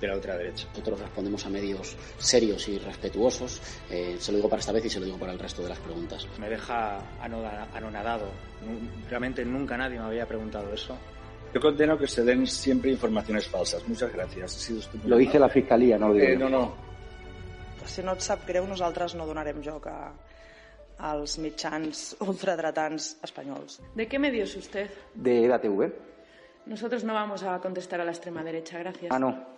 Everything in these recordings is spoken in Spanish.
de la ultraderecha. Nosotros respondemos a medios serios y respetuosos. Eh, se lo digo para esta vez y se lo digo para el resto de las preguntas. Me deja anonadado. Realmente nunca nadie me había preguntado eso. Yo condeno que se den siempre informaciones falsas. Muchas gracias. Ha sido Lo dice la Fiscalía, no lo digo eh. No, no. Si no et sap greu, nosaltres no donarem joc a, als mitjans ultradretans espanyols. ¿De qué medio es usted? De EDATV. Nosotros no vamos a contestar a la extrema derecha, gracias. Ah, no.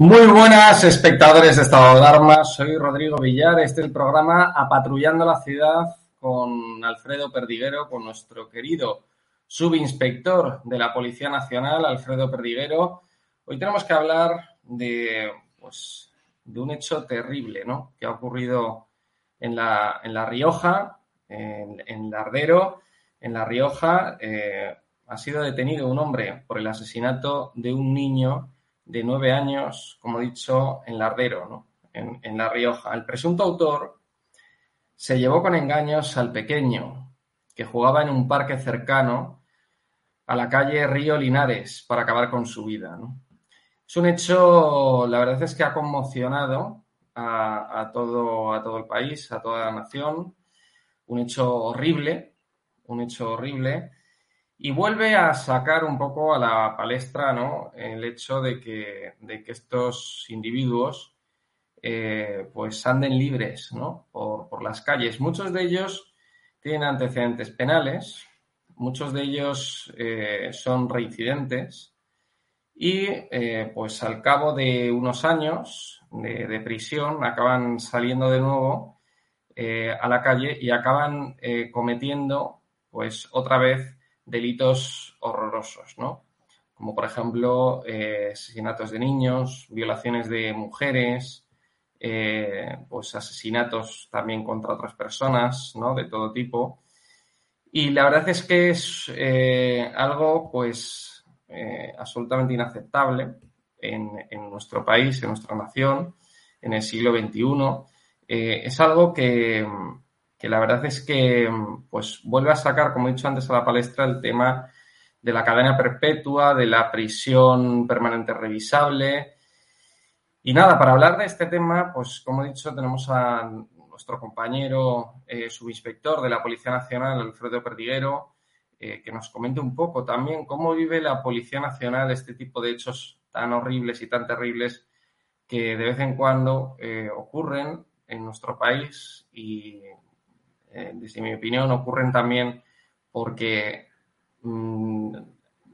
Muy buenas espectadores de Estado de Alarma, soy Rodrigo Villar, este es el programa Apatrullando la Ciudad con Alfredo Perdiguero, con nuestro querido subinspector de la Policía Nacional, Alfredo Perdiguero. Hoy tenemos que hablar de, pues, de un hecho terrible ¿no? que ha ocurrido en La, en la Rioja, en, en Lardero, en La Rioja. eh, ha sido detenido un hombre por el asesinato de un niño de nueve años, como he dicho, en Lardero, ¿no? en, en La Rioja. El presunto autor se llevó con engaños al pequeño, que jugaba en un parque cercano a la calle Río Linares para acabar con su vida. Es un hecho, la verdad es que ha conmocionado a todo, a todo el país, a toda la nación. Un hecho horrible, un hecho horrible. Y vuelve a sacar un poco a la palestra ¿no? el hecho de que, de que estos individuos eh, pues anden libres ¿no? por, por las calles. Muchos de ellos tienen antecedentes penales, muchos de ellos eh, son reincidentes y eh, pues al cabo de unos años de, de prisión acaban saliendo de nuevo eh, a la calle y acaban eh, cometiendo pues otra vez delitos horrorosos, ¿no? Como por ejemplo eh, asesinatos de niños, violaciones de mujeres, eh, pues asesinatos también contra otras personas, ¿no? De todo tipo. Y la verdad es que es eh, algo, pues, absolutamente inaceptable en, en nuestro país, en nuestra nación, en el siglo XXI. Es algo que, que la verdad es que pues vuelve a sacar, como he dicho antes, a la palestra el tema de la cadena perpetua, de la prisión permanente revisable. Y nada, para hablar de este tema, pues como he dicho, tenemos a nuestro compañero eh, subinspector de la Policía Nacional, Alfredo Perdiguero, eh, que nos comente un poco también cómo vive la Policía Nacional este tipo de hechos tan horribles y tan terribles que de vez en cuando eh, ocurren en nuestro país y desde mi opinión, ocurren también porque mmm,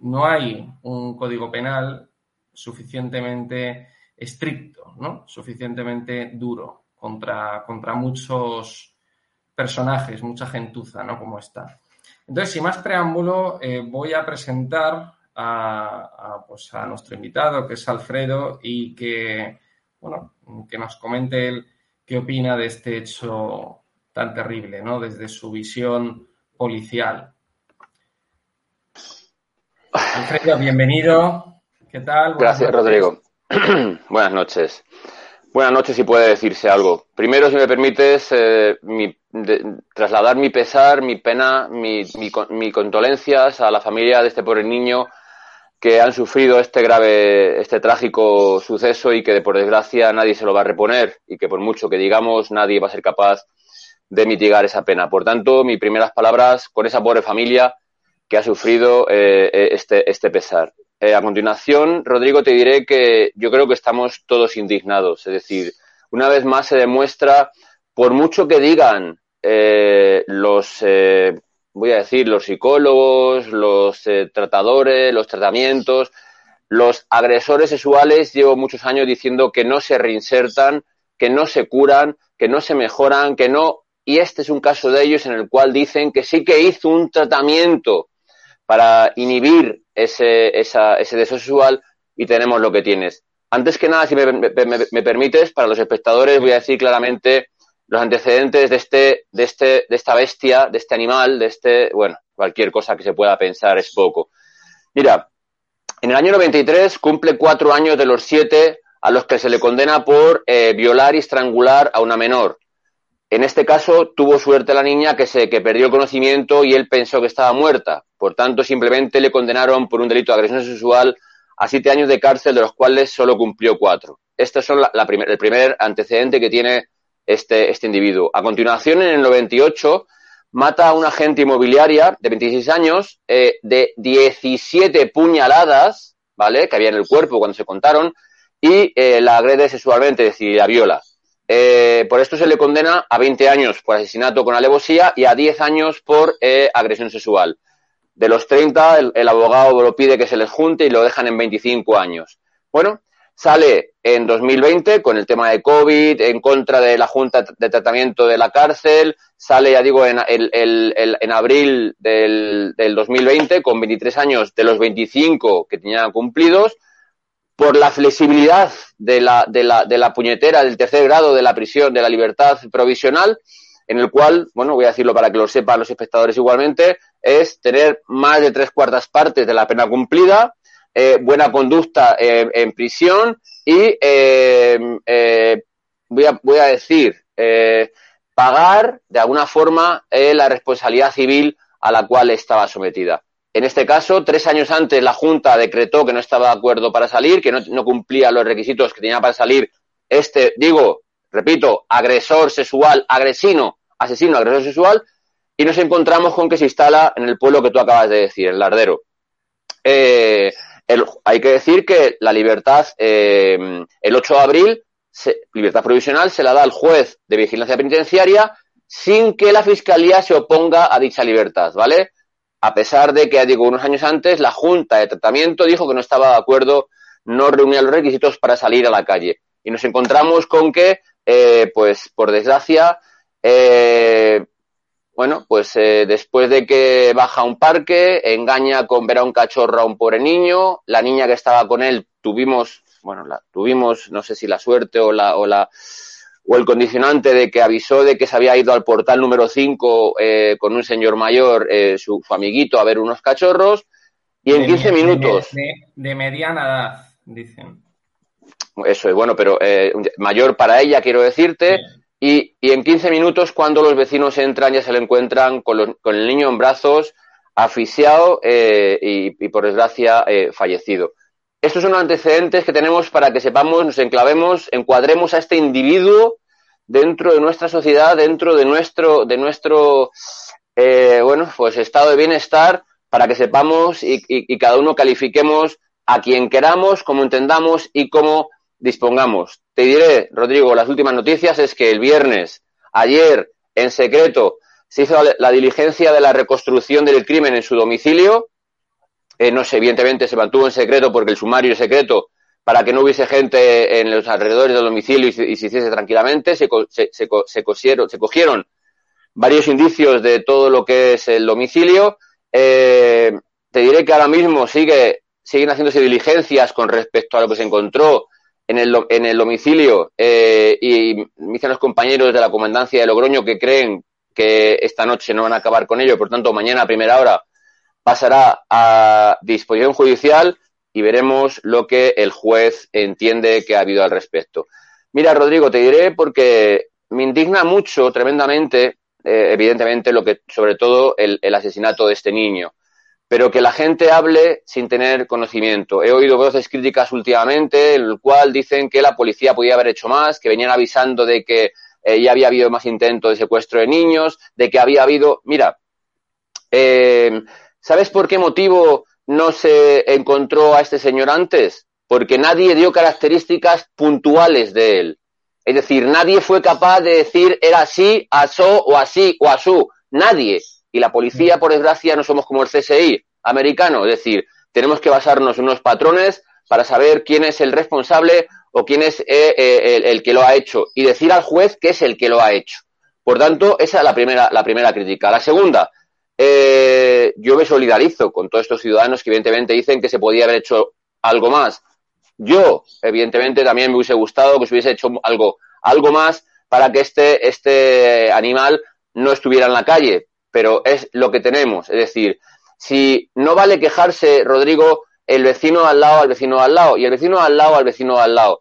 no hay un código penal suficientemente estricto, ¿no? suficientemente duro contra, contra muchos personajes, mucha gentuza, ¿no? Como está. Entonces, sin más preámbulo, eh, voy a presentar a, pues a, nuestro invitado, que es Alfredo, y que, bueno, que nos comente él qué opina de este hecho tan terrible, ¿no? Desde su visión policial. Alfredo, bienvenido. ¿Qué tal? Gracias, Rodrigo. Buenas noches. Buenas noches, si puede decirse algo. Primero, si me permites, eh, trasladar mi pesar, mi pena, mi, mi, condolencias a la familia de este pobre niño que han sufrido este grave, este trágico suceso y que por desgracia nadie se lo va a reponer y que por mucho que digamos nadie va a ser capaz de mitigar esa pena. Por tanto, mis primeras palabras con esa pobre familia que ha sufrido eh, eh, este, este pesar. Eh, a continuación, Rodrigo, te diré que yo creo que estamos todos indignados. Es decir, una vez más se demuestra, por mucho que digan eh, los, voy a decir, los psicólogos, los tratadores, los tratamientos, los agresores sexuales, llevo muchos años diciendo que no se reinsertan, que no se curan, que no se mejoran, que no. Y este es un caso de ellos en el cual dicen que sí que hizo un tratamiento para inhibir ese, esa, ese deseo sexual y tenemos lo que tienes. Antes que nada, si me, permites, para los espectadores voy a decir claramente los antecedentes de este, de este, de esta bestia, de este animal, de este, bueno, cualquier cosa que se pueda pensar es poco. Mira, en el año 93 cumple cuatro años de los siete a los que se le condena por eh, violar y estrangular a una menor. En este caso, tuvo suerte la niña que, se, que perdió el conocimiento y él pensó que estaba muerta. Por tanto, simplemente le condenaron por un delito de agresión sexual a siete años de cárcel, de los cuales solo cumplió cuatro. Este es la, el primer antecedente que tiene este, este individuo. A continuación, en el 98, mata a una agente inmobiliaria de 26 años eh, de 17 puñaladas, ¿vale? Que había en el cuerpo cuando se contaron, y eh, la agrede sexualmente, es decir, la viola. Eh, por esto se le condena a 20 años por asesinato con alevosía y a 10 años por eh, agresión sexual. De los 30, el, abogado lo pide que se les junte y lo dejan en 25 años. Bueno, sale en 2020 con el tema de COVID, en contra de la Junta de Tratamiento de la Cárcel, sale, ya digo, en, en abril del, del 2020 con 23 años de los 25 que tenían cumplidos por la flexibilidad de la, de, la, de la puñetera del tercer grado de la prisión, de la libertad provisional, en el cual, bueno, voy a decirlo para que lo sepan los espectadores igualmente, es tener más de tres cuartas partes de la pena cumplida, eh, buena conducta eh, en prisión y, eh, voy, a, voy a decir, pagar de alguna forma la responsabilidad civil a la cual estaba sometida. En este caso, tres años antes la Junta decretó que no estaba de acuerdo para salir, que no, cumplía los requisitos que tenía para salir este, digo, repito, agresor sexual, agresino, asesino, agresor sexual, y nos encontramos con que se instala en el pueblo que tú acabas de decir, el Lardero. Eh, hay que decir que la libertad, eh, el 8 de abril, libertad provisional, se la da al juez de vigilancia penitenciaria sin que la fiscalía se oponga a dicha libertad, ¿vale? A pesar de que, digo, unos años antes la Junta de Tratamiento dijo que no estaba de acuerdo, no reunía los requisitos para salir a la calle. Y nos encontramos con que, eh, pues, por desgracia, eh, bueno, pues eh, después de que baja a un parque, engaña con ver a un cachorro a un pobre niño, la niña que estaba con él tuvimos, bueno, la, tuvimos, no sé si la suerte o la, o la, o el condicionante de que avisó de que se había ido al portal número 5 eh, con un señor mayor, eh, su, amiguito, a ver unos cachorros, y en 15 minutos... De, mediana edad, dicen. Eso es bueno, pero eh, mayor para ella, quiero decirte, y, y, en 15 minutos, cuando los vecinos entran, ya se le encuentran con, con el niño en brazos, asfixiado y, y, por desgracia, fallecido. Estos son los antecedentes que tenemos para que sepamos, nos enclavemos, encuadremos a este individuo dentro de nuestra sociedad, dentro de nuestro, de nuestro, eh, bueno, pues estado de bienestar, para que sepamos y, cada uno califiquemos a quien queramos, como entendamos y cómo dispongamos. Te diré, Rodrigo, las últimas noticias es que el viernes, ayer, en secreto, se hizo la diligencia de la reconstrucción del crimen en su domicilio, eh, no sé, evidentemente se mantuvo en secreto porque el sumario es secreto para que no hubiese gente en los alrededores del domicilio y, se hiciese tranquilamente. Se, se, se, cosieron, se cogieron varios indicios de todo lo que es el domicilio. Eh, te diré que ahora mismo sigue, siguen haciéndose diligencias con respecto a lo que se encontró en el, en el domicilio eh, y me dicen los compañeros de la comandancia de Logroño que creen que esta noche no van a acabar con ello, por tanto mañana a primera hora pasará a disposición judicial y veremos lo que el juez entiende que ha habido al respecto. Mira, Rodrigo, te diré porque me indigna mucho, tremendamente, eh, evidentemente, lo que, sobre todo, el, el, asesinato de este niño. Pero que la gente hable sin tener conocimiento. He oído voces críticas últimamente, en el cual dicen que la policía podía haber hecho más, que venían avisando de que eh, ya había habido más intentos de secuestro de niños, de que había habido. Mira, eh, ¿sabes por qué motivo no se encontró a este señor antes? Porque nadie dio características puntuales de él. Es decir, nadie fue capaz de decir era así, asó o así o asú. Nadie. Y la policía, por desgracia, no somos como el CSI americano. Es decir, tenemos que basarnos en unos patrones para saber quién es el responsable o quién es eh, eh, el, el, que lo ha hecho y decir al juez que es el que lo ha hecho. Por tanto, esa es la primera, la primera crítica. La segunda, eh, yo me solidarizo con todos estos ciudadanos que evidentemente dicen que se podía haber hecho algo más. Yo, evidentemente, también me hubiese gustado que se hubiese hecho algo, algo más para que este, este animal no estuviera en la calle, pero es lo que tenemos. Es decir, si no vale quejarse, Rodrigo, el vecino al lado al vecino al lado y el vecino al lado al vecino al lado.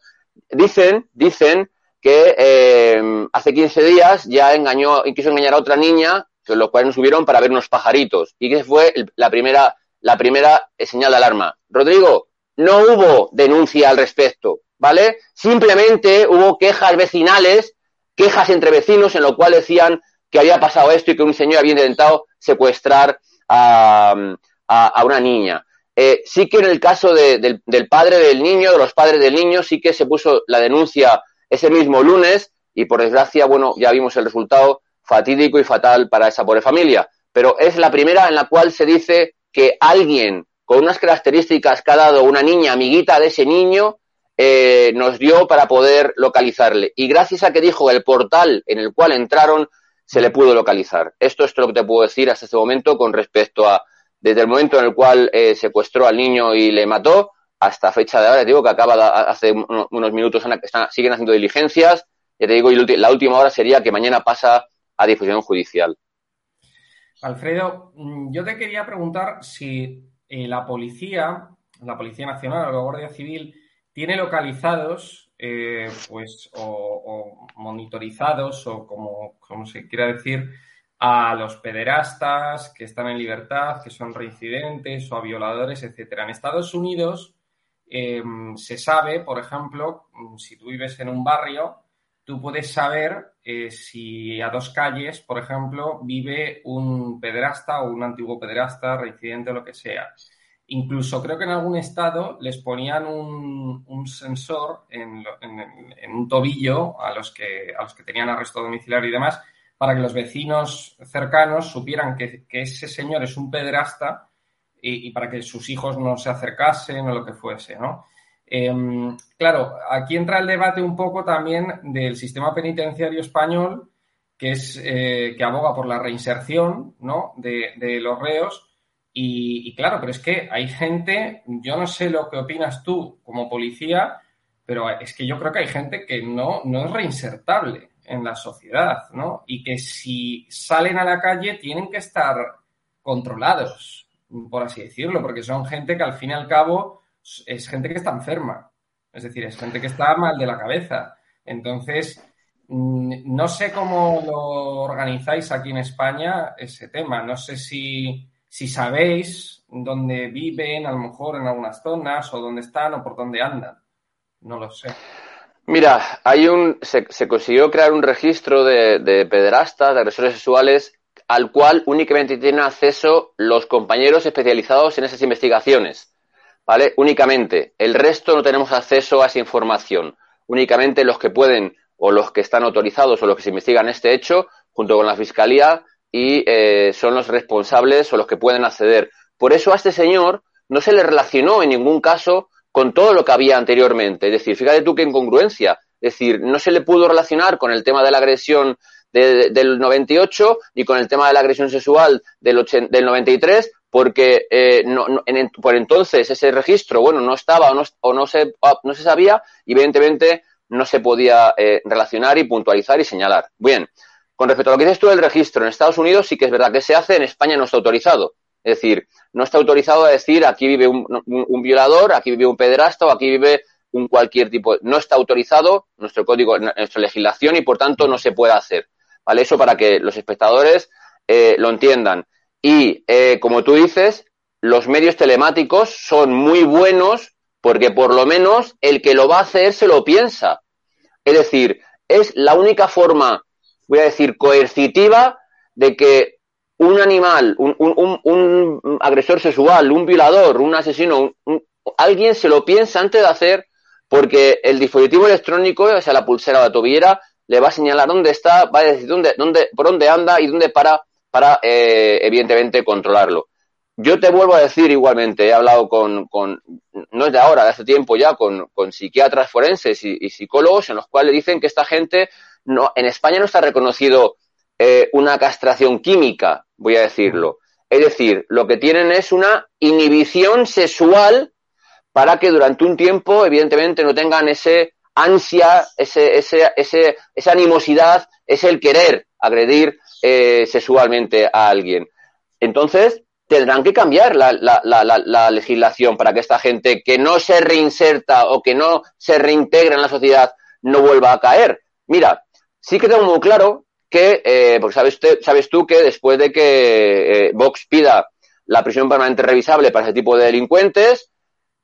Dicen, dicen que eh, hace 15 días ya engañó, quiso engañar a otra niña, que los cuales nos subieron para ver unos pajaritos. Y que fue la primera, la primera señal de alarma. Rodrigo, no hubo denuncia al respecto, ¿vale? Simplemente hubo quejas vecinales, quejas entre vecinos en lo cual decían que había pasado esto y que un señor había intentado secuestrar a, a, a una niña. Eh, sí que en el caso de, del, del, padre del niño, de los padres del niño, sí que se puso la denuncia ese mismo lunes y por desgracia, bueno, ya vimos el resultado fatídico y fatal para esa pobre familia. Pero es la primera en la cual se dice que alguien con unas características que ha dado una niña amiguita de ese niño eh, nos dio para poder localizarle. Y gracias a que dijo el portal en el cual entraron, se le pudo localizar. Esto es lo que te puedo decir hasta este momento con respecto a desde el momento en el cual eh, secuestró al niño y le mató hasta fecha de ahora, te digo que acaba de, hace unos minutos, están, siguen haciendo diligencias, ya te digo, y la última hora sería que mañana pasa a disposición judicial. Alfredo, mm, yo te quería preguntar si eh, la policía, la Policía Nacional o la Guardia Civil, tiene localizados, eh, pues, o, monitorizados, o como, se quiera decir, a los pederastas que están en libertad, que son reincidentes o a violadores, etcétera. En Estados Unidos eh, se sabe, por ejemplo, si tú vives en un barrio, tú puedes saber eh, si a dos calles, por ejemplo, vive un pederasta o un antiguo pederasta, reincidente o lo que sea. Incluso creo que en algún estado les ponían un, sensor en, un tobillo a los, que, tenían arresto domiciliario y demás, para que los vecinos cercanos supieran que, que ese señor es un pederasta y, y, para que sus hijos no se acercasen o lo que fuese, ¿no? Eh, claro, aquí entra el debate un poco también del sistema penitenciario español, que es eh, que aboga por la reinserción ¿no? de, de los reos. Y, y, claro, pero es que hay gente, yo no sé lo que opinas tú como policía, pero es que yo creo que hay gente que no, no es reinsertable en la sociedad, ¿no? Y que si salen a la calle tienen que estar controlados, por así decirlo, porque son gente que al fin y al cabo es gente que está enferma, es decir, es gente que está mal de la cabeza. Entonces, mm, no sé cómo lo organizáis aquí en España ese tema, no sé si, si sabéis dónde viven, a lo mejor en algunas zonas, o dónde están, o por dónde andan, no lo sé. Mira, hay un, se, consiguió crear un registro de, de, pederastas, de agresores sexuales, al cual únicamente tienen acceso los compañeros especializados en esas investigaciones. ¿Vale? Únicamente. El resto no tenemos acceso a esa información. Únicamente los que pueden o los que están autorizados o los que se investigan este hecho, junto con la Fiscalía, y eh, son los responsables o los que pueden acceder. Por eso a este señor no se le relacionó en ningún caso con todo lo que había anteriormente. Es decir, fíjate tú qué incongruencia. Es decir, no se le pudo relacionar con el tema de la agresión de- del 98 ni con el tema de la agresión sexual del, ochen- del 93 porque eh, no- en- por entonces ese registro bueno no estaba o no, se no se sabía y evidentemente no se podía eh, relacionar y puntualizar y señalar. Bien, con respecto a lo que dices tú del registro, en Estados Unidos sí que es verdad que se hace, en España no está autorizado. Es decir, no está autorizado a decir aquí vive un, violador, aquí vive un pederasta o aquí vive un cualquier tipo. No está autorizado nuestro código, nuestra legislación y por tanto no se puede hacer. ¿Vale? Eso para que los espectadores eh, lo entiendan. Y eh, como tú dices, los medios telemáticos son muy buenos porque por lo menos el que lo va a hacer se lo piensa. Es decir, es la única forma, voy a decir, coercitiva de que un animal, un, un- un- un agresor sexual, un violador, un asesino, alguien se lo piensa antes de hacer porque el dispositivo electrónico, o sea, la pulsera o la tobillera, le va a señalar dónde está, va a decir dónde, dónde, por dónde anda y dónde para, para eh, evidentemente controlarlo. Yo te vuelvo a decir igualmente, he hablado con, con no es de ahora, de hace tiempo ya, con, psiquiatras forenses y, y psicólogos en los cuales dicen que esta gente no, en España no está reconocido eh, una castración química, voy a decirlo. Es decir, lo que tienen es una inhibición sexual para que durante un tiempo, evidentemente, no tengan ese ansia, ese, ese, ese, esa animosidad, es el querer agredir eh, sexualmente a alguien. Entonces, tendrán que cambiar la, la, la, la, la legislación para que esta gente que no se reinserta o que no se reintegra en la sociedad no vuelva a caer. Mira, sí que tengo muy claro que, eh, porque sabes, sabes tú que después de que eh, Vox pida la prisión permanente revisable para ese tipo de delincuentes,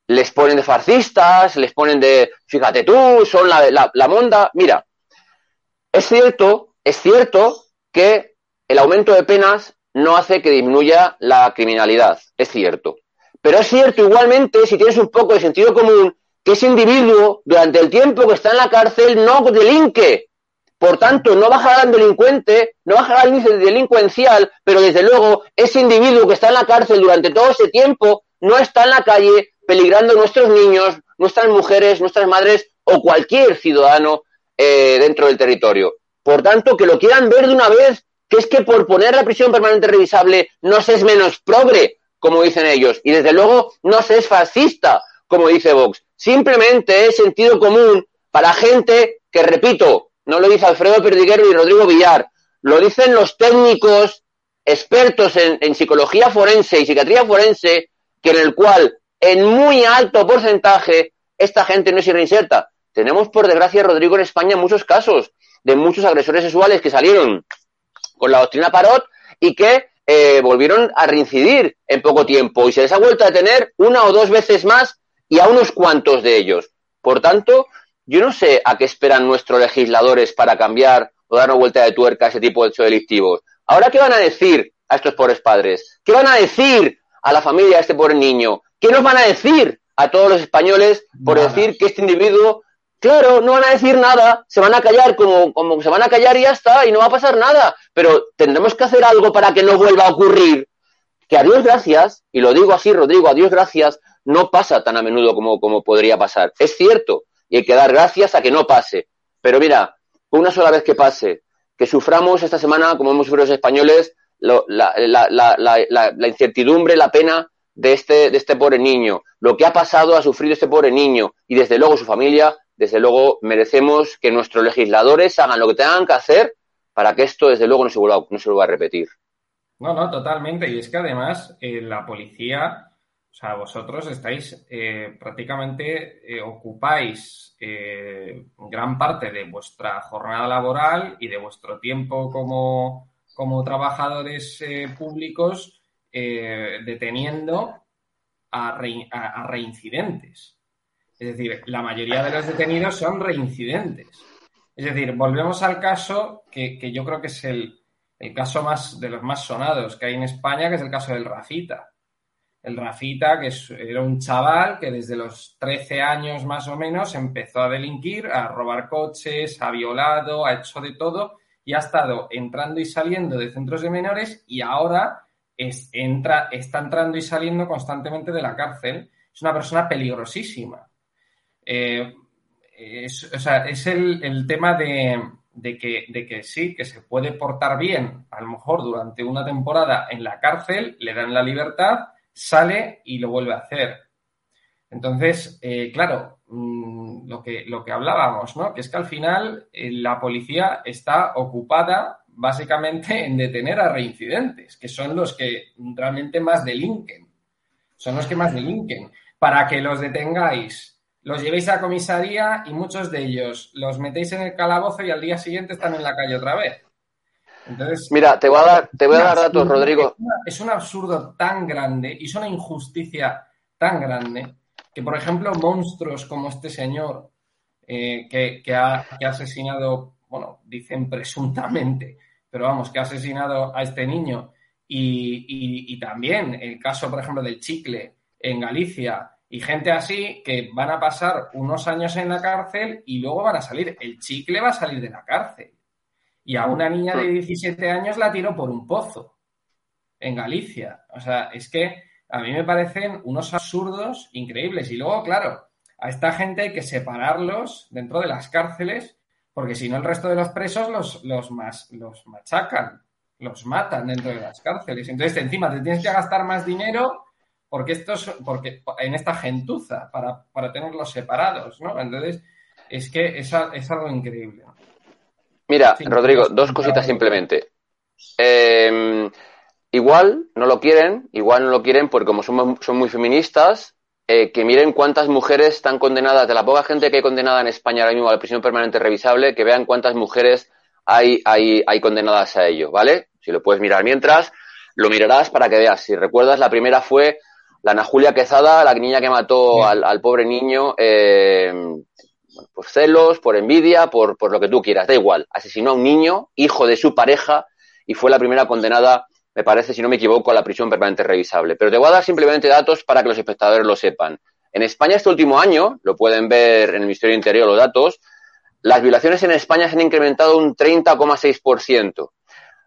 les ponen de fascistas, les ponen de, fíjate tú, son la, la monda. Mira, es cierto, es cierto que el aumento de penas no hace que disminuya la criminalidad, es cierto. Pero es cierto igualmente, si tienes un poco de sentido común, que ese individuo, durante el tiempo que está en la cárcel, no delinque. Por tanto, no bajará el delincuente, no bajará el índice delincuencial, pero desde luego ese individuo que está en la cárcel durante todo ese tiempo no está en la calle peligrando nuestros niños, nuestras mujeres, nuestras madres o cualquier ciudadano eh, dentro del territorio. Por tanto, que lo quieran ver de una vez, que es que por poner la prisión permanente revisable no se es menos progre, como dicen ellos, y desde luego no se es fascista, como dice Vox. Simplemente es sentido común para gente que, repito, no lo dice Alfredo Perdiguero y Rodrigo Villar, lo dicen los técnicos expertos en, en psicología forense y psiquiatría forense, que en el cual en muy alto porcentaje esta gente no se reinserta. Tenemos, por desgracia, Rodrigo, en España muchos casos de muchos agresores sexuales que salieron con la doctrina Parot y que eh, volvieron a reincidir en poco tiempo y se les ha vuelto a detener una o dos veces más y a unos cuantos de ellos. Por tanto, yo no sé a qué esperan nuestros legisladores para cambiar o dar una vuelta de tuerca a ese tipo de hechos delictivos. Ahora, ¿qué van a decir a estos pobres padres? ¿Qué van a decir a la familia de este pobre niño? ¿Qué nos van a decir a todos los españoles por Nada. decir que este individuo, claro, no van a decir nada, se van a callar como, como se van a callar y ya está, y no va a pasar nada, pero tendremos que hacer algo para que no vuelva a ocurrir. Que a Dios gracias, y lo digo así, Rodrigo, a Dios gracias, no pasa tan a menudo como, como podría pasar. Es cierto, y hay que dar gracias a que no pase. Pero mira, una sola vez que pase, que suframos esta semana, como hemos sufrido los españoles, lo- la, la- la- la- incertidumbre, la pena de este, de este pobre niño, lo que ha pasado, ha sufrido este pobre niño y desde luego su familia, desde luego merecemos que nuestros legisladores hagan lo que tengan que hacer para que esto desde luego no se vuelva, a repetir. No, no, totalmente. Y es que además eh, la policía, o sea, vosotros estáis eh, prácticamente, eh, ocupáis gran parte de vuestra jornada laboral y de vuestro tiempo como, como trabajadores públicos deteniendo a reincidentes. Es decir, la mayoría de los detenidos son reincidentes. Es decir, volvemos al caso que, que yo creo que es el, el caso más de los más sonados que hay en España, que es el caso del Rafita. El Rafita, que era un chaval que desde los 13 años más o menos empezó a delinquir, a robar coches, ha violado, ha hecho de todo y ha estado entrando y saliendo de centros de menores y ahora es- entra, está entrando y saliendo constantemente de la cárcel. Es una persona peligrosísima. Eh, es, o sea, es el, el tema de, de que, de que sí, que se puede portar bien, a lo mejor durante una temporada en la cárcel, le dan la libertad, sale y lo vuelve a hacer. Entonces, eh, claro, mm, lo, que, lo que hablábamos, ¿no? Que es que al final eh, la policía está ocupada básicamente en detener a reincidentes, que son los que realmente más delinquen. Son los que más delinquen. Para que los detengáis, los llevéis a comisaría y muchos de ellos los metéis en el calabozo y al día siguiente están en la calle otra vez. Entonces, Mira, te voy a dar, te voy a dar datos, Rodrigo. Es un absurdo tan grande y es una injusticia tan grande que, por ejemplo, monstruos como este señor eh, que, que, ha, que ha asesinado, bueno, dicen presuntamente, pero vamos, que ha asesinado a este niño y, y, y también el caso, por ejemplo, del chicle en Galicia y gente así que van a pasar unos años en la cárcel y luego van a salir. El chicle va a salir de la cárcel. Y a una niña de 17 años la tiró por un pozo en Galicia. O sea, es que a mí me parecen unos absurdos increíbles. Y luego, claro, a esta gente hay que separarlos dentro de las cárceles porque si no el resto de los presos los, los, más, los machacan, los matan dentro de las cárceles. Entonces, encima te tienes que gastar más dinero porque estos, porque en esta gentuza, para, para tenerlos separados, ¿no? Entonces, es que es, es algo increíble. Mira, sí, Rodrigo, dos cositas simplemente. Eh, igual no lo quieren, igual no lo quieren porque como son, son muy feministas, eh, que miren cuántas mujeres están condenadas, de la poca gente que hay condenada en España ahora mismo a la prisión permanente revisable, que vean cuántas mujeres hay, hay, hay condenadas a ello, ¿vale? Si lo puedes mirar mientras, lo mirarás para que veas. Si recuerdas, la primera fue la Ana Julia Quezada, la niña que mató al, al, pobre niño eh, por celos, por envidia, por, por, lo que tú quieras, da igual. Asesinó a un niño, hijo de su pareja, y fue la primera condenada, me parece, si no me equivoco, a la prisión permanente revisable. Pero te voy a dar simplemente datos para que los espectadores lo sepan. En España este último año, lo pueden ver en el Ministerio del Interior los datos, las violaciones en España se han incrementado un 30,6%.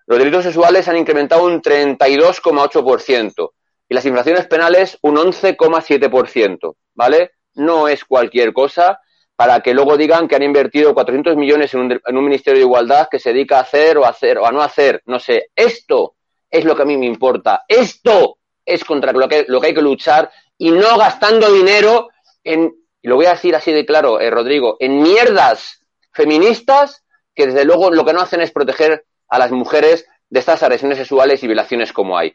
Los delitos sexuales han incrementado un 32,8% y las infracciones penales un 11,7%, ¿vale? No es cualquier cosa para que luego digan que han invertido 400 millones en un, Ministerio de Igualdad que se dedica a hacer o a hacer o a no hacer, no sé. Esto es lo que a mí me importa. Esto es contra lo que, lo que hay que luchar y no gastando dinero en, y lo voy a decir así de claro, eh, Rodrigo, en mierdas feministas que desde luego lo que no hacen es proteger a las mujeres de estas agresiones sexuales y violaciones como hay.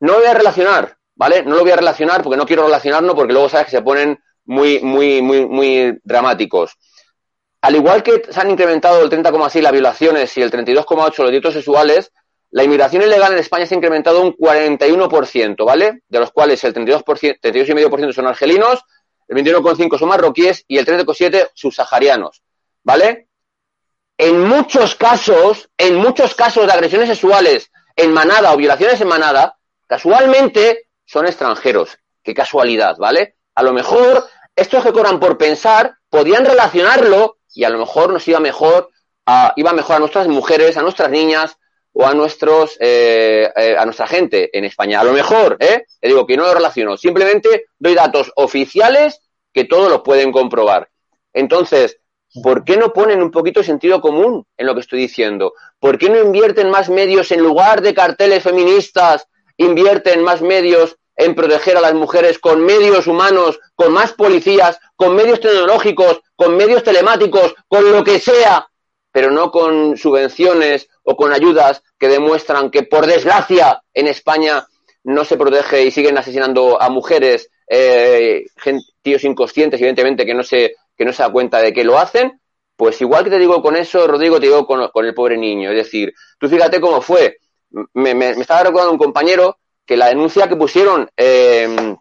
No lo voy a relacionar, ¿vale? No lo voy a relacionar porque no quiero relacionarlo porque luego sabes que se ponen muy, muy, muy, muy dramáticos. Al igual que se han incrementado el 30,6 las violaciones y el 32,8 los delitos sexuales, la inmigración ilegal en España se ha incrementado un 41%, ¿vale? De los cuales el 32%, 32,5% son argelinos, el 21,5% son marroquíes y el 13,7% subsaharianos, ¿vale? En muchos casos, en muchos casos de agresiones sexuales en manada o violaciones en manada, casualmente son extranjeros. Qué casualidad, ¿vale? A lo mejor estos que cobran por pensar podían relacionarlo y a lo mejor nos iba mejor a, iba mejor a nuestras mujeres, a nuestras niñas o a nuestros eh, eh, a nuestra gente en España. A lo mejor, ¿eh? Le digo que no lo relaciono. Simplemente doy datos oficiales que todos los pueden comprobar. Entonces, ¿por qué no ponen un poquito sentido común en lo que estoy diciendo? ¿Por qué no invierten más medios en lugar de carteles feministas? Invierten más medios en proteger a las mujeres con medios humanos, con más policías, con medios tecnológicos, con medios telemáticos, con lo que sea, pero no con subvenciones o con ayudas que demuestran que, por desgracia, en España no se protege y siguen asesinando a mujeres, eh, tíos inconscientes, evidentemente, que no, se, que no se da cuenta de que lo hacen. Pues igual que te digo con eso, Rodrigo, te digo con, con el pobre niño. Es decir, tú fíjate cómo fue. Me, me, me estaba recordando un compañero que la denuncia que pusieron eh,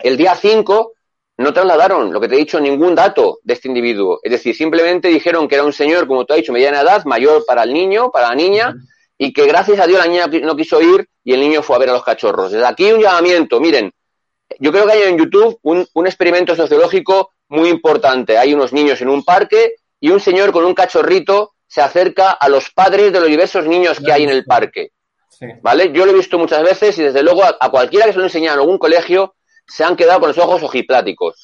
el día 5 no trasladaron, lo que te he dicho, ningún dato de este individuo. Es decir, simplemente dijeron que era un señor, como te he dicho, mediana edad, mayor para el niño, para la niña, y que gracias a Dios la niña no quiso ir y el niño fue a ver a los cachorros. Desde aquí un llamamiento, miren, yo creo que hay en YouTube un, un experimento sociológico muy importante. Hay unos niños en un parque y un señor con un cachorrito se acerca a los padres de los diversos niños que hay en el parque. ¿Vale? Yo lo he visto muchas veces y desde luego a, cualquiera que se lo enseñe en algún colegio se han quedado con los ojos ojipláticos.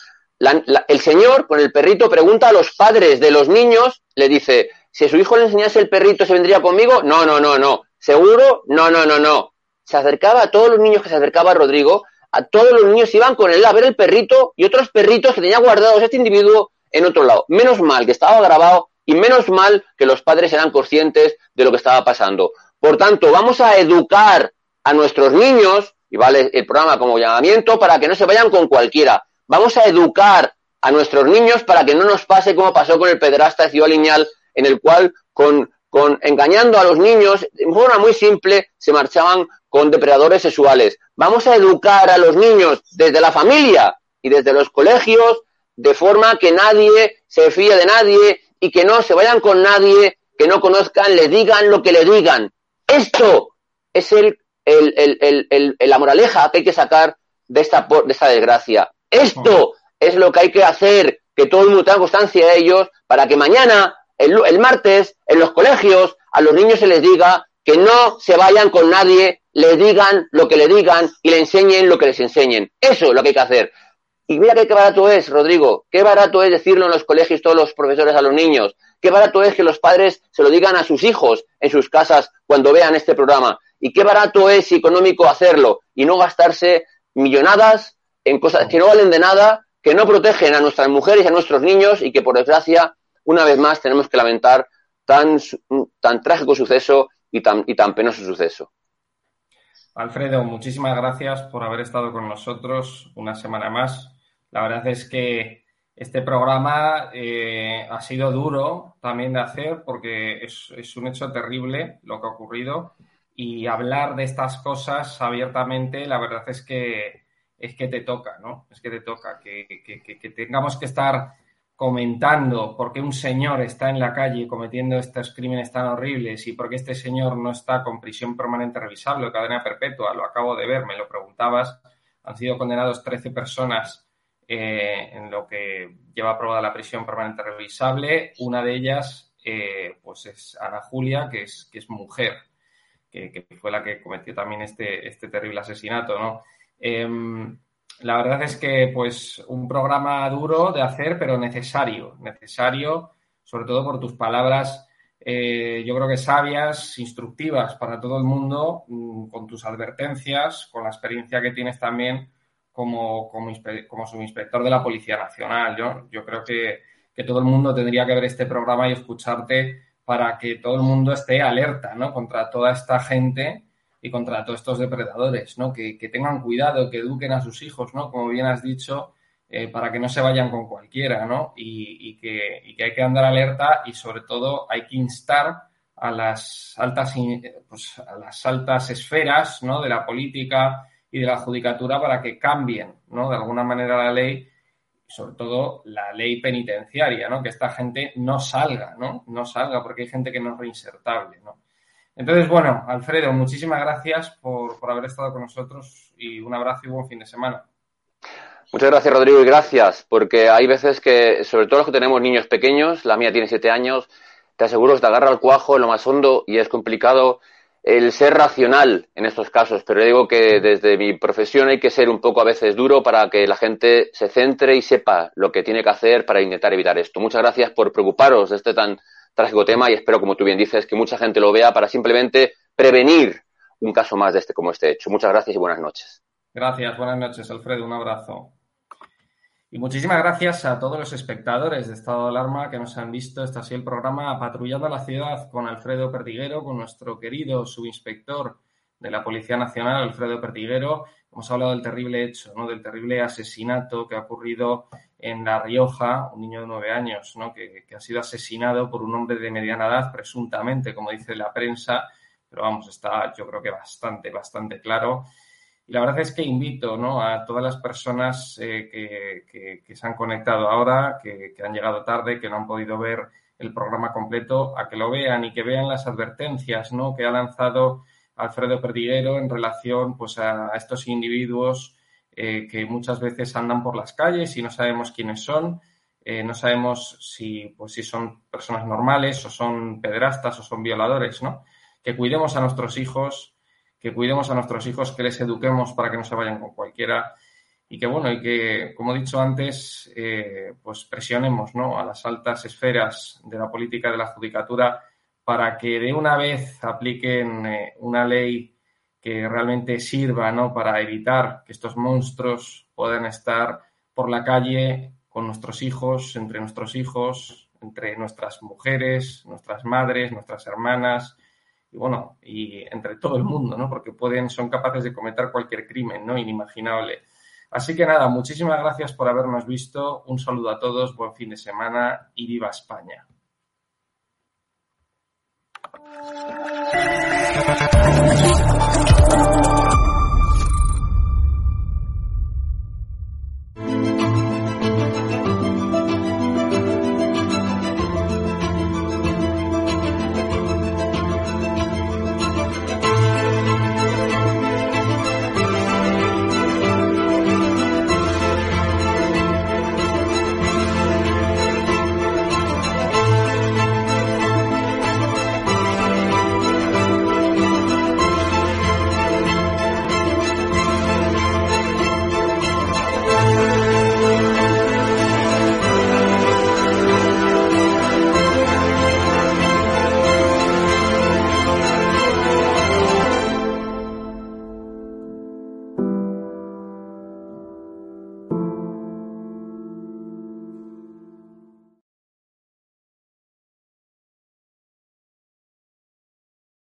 El señor con el perrito pregunta a los padres de los niños, le dice, si a su hijo le enseñase el perrito, ¿se vendría conmigo? No, no, no, no. ¿Seguro? No, no, no, no. Se acercaba a todos los niños que se acercaba a Rodrigo, a todos los niños iban con él a ver el perrito y otros perritos que tenía guardados este individuo en otro lado. Menos mal que estaba grabado y menos mal que los padres eran conscientes de lo que estaba pasando. Por tanto, vamos a educar a nuestros niños, y vale el programa como llamamiento, para que no se vayan con cualquiera. Vamos a educar a nuestros niños para que no nos pase como pasó con el pederasta de Ciudad Lineal, en el cual, con, con engañando a los niños, de forma muy simple, se marchaban con depredadores sexuales. Vamos a educar a los niños desde la familia y desde los colegios, de forma que nadie se fíe de nadie y que no se vayan con nadie que no conozcan, le digan lo que le digan. Esto es el, el, el, la moraleja que hay que sacar de esta, de esta desgracia. Esto es lo que hay que hacer, que todo el mundo tenga constancia de ellos, para que mañana, el, martes, en los colegios, a los niños se les diga que no se vayan con nadie, le digan lo que le digan y le enseñen lo que les enseñen. Eso es lo que hay que hacer. Y mira qué barato es, Rodrigo, qué barato es decirlo en los colegios todos los profesores a los niños, qué barato es que los padres se lo digan a sus hijos en sus casas cuando vean este programa, y qué barato es económico hacerlo y no gastarse millonadas en cosas que no valen de nada que no protegen a nuestras mujeres y a nuestros niños y que, por desgracia, una vez más tenemos que lamentar tan, tan trágico suceso y tan, y tan penoso suceso. Alfredo, muchísimas gracias por haber estado con nosotros una semana más. La verdad es que este programa eh, ha sido duro también de hacer porque es, un hecho terrible lo que ha ocurrido. Y hablar de estas cosas abiertamente, la verdad es que es que te toca, ¿no? Es que te toca, que, tengamos que estar comentando por qué un señor está en la calle cometiendo estos crímenes tan horribles y por qué este señor no está con prisión permanente revisable o cadena perpetua, lo acabo de ver, me lo preguntabas, han sido condenados 13 personas eh, en lo que lleva aprobada la prisión permanente revisable, una de ellas eh, pues es Ana Julia, que es, que es mujer, que, fue la que cometió también este, este terrible asesinato, ¿no? Em, la verdad es que, pues, un programa duro de hacer, pero necesario, necesario, sobre todo por tus palabras, eh, yo creo que sabias, instructivas para todo el mundo, mm, con tus advertencias, con la experiencia que tienes también como, como, como subinspector de la Policía Nacional. Yo, yo creo que, que todo el mundo tendría que ver este programa y escucharte para que todo el mundo esté alerta, ¿no? Contra toda esta gente y contra todos estos depredadores, ¿no? Que, tengan cuidado, que eduquen a sus hijos, ¿no? Como bien has dicho, eh, para que no se vayan con cualquiera, ¿no? Y, que, hay que andar alerta y sobre todo hay que instar a las altas, pues, a las altas esferas, ¿no? De la política y de la judicatura para que cambien, ¿no? De alguna manera la ley sobre todo la ley penitenciaria, ¿no? Que esta gente no salga, ¿no? No salga porque hay gente que no es reinsertable, ¿no? Entonces, bueno, Alfredo, muchísimas gracias por, haber estado con nosotros y un abrazo y buen fin de semana. Muchas gracias, Rodrigo, y gracias, porque hay veces que, sobre todo los que tenemos niños pequeños, la mía tiene siete años, te aseguro que te agarra el cuajo en lo más hondo y es complicado el ser racional en estos casos, pero digo que desde mi profesión hay que ser un poco a veces duro para que la gente se centre y sepa lo que tiene que hacer para intentar evitar esto. Muchas gracias por preocuparos de este tan trágico tema y espero, como tú bien dices, que mucha gente lo vea para simplemente prevenir un caso más de este como este hecho. Muchas gracias y buenas noches. Gracias, buenas noches, Alfredo. Un abrazo. Y muchísimas gracias a todos los espectadores de Estado de Alarma que nos han visto. Este ha sido el programa Patrullando la Ciudad con Alfredo Perdiguero, con nuestro querido subinspector de la Policía Nacional, Alfredo Perdiguero. Hemos hablado del terrible hecho, ¿no? del terrible asesinato que ha ocurrido en La Rioja, un niño de nueve años, ¿no? que, ha sido asesinado por un hombre de mediana edad, presuntamente, como dice la prensa, pero vamos, está yo creo que bastante, bastante claro. Y la verdad es que invito a todas las personas eh, que, se han conectado ahora, que, han llegado tarde, que no han podido ver el programa completo, a que lo vean y que vean las advertencias que ha lanzado Alfredo Perdiguero en relación pues, a estos individuos eh, que muchas veces andan por las calles y no sabemos quiénes son, eh, no sabemos si, pues, si son personas normales o son pederastas o son violadores. Que cuidemos a nuestros hijos, que cuidemos a nuestros hijos, que les eduquemos para que no se vayan con cualquiera y que bueno, y que, como he dicho antes, eh, pues presionemos ¿no? a las altas esferas de la política de la judicatura para que de una vez apliquen eh, una ley que realmente sirva ¿no? para evitar que estos monstruos puedan estar por la calle con nuestros hijos, entre nuestros hijos, entre nuestras mujeres, nuestras madres, nuestras hermanas, y bueno, y entre todo el mundo, ¿no? Porque pueden, son capaces de cometer cualquier crimen, ¿no? Inimaginable. Así que nada, muchísimas gracias por habernos visto. Un saludo a todos, buen fin de semana y viva España.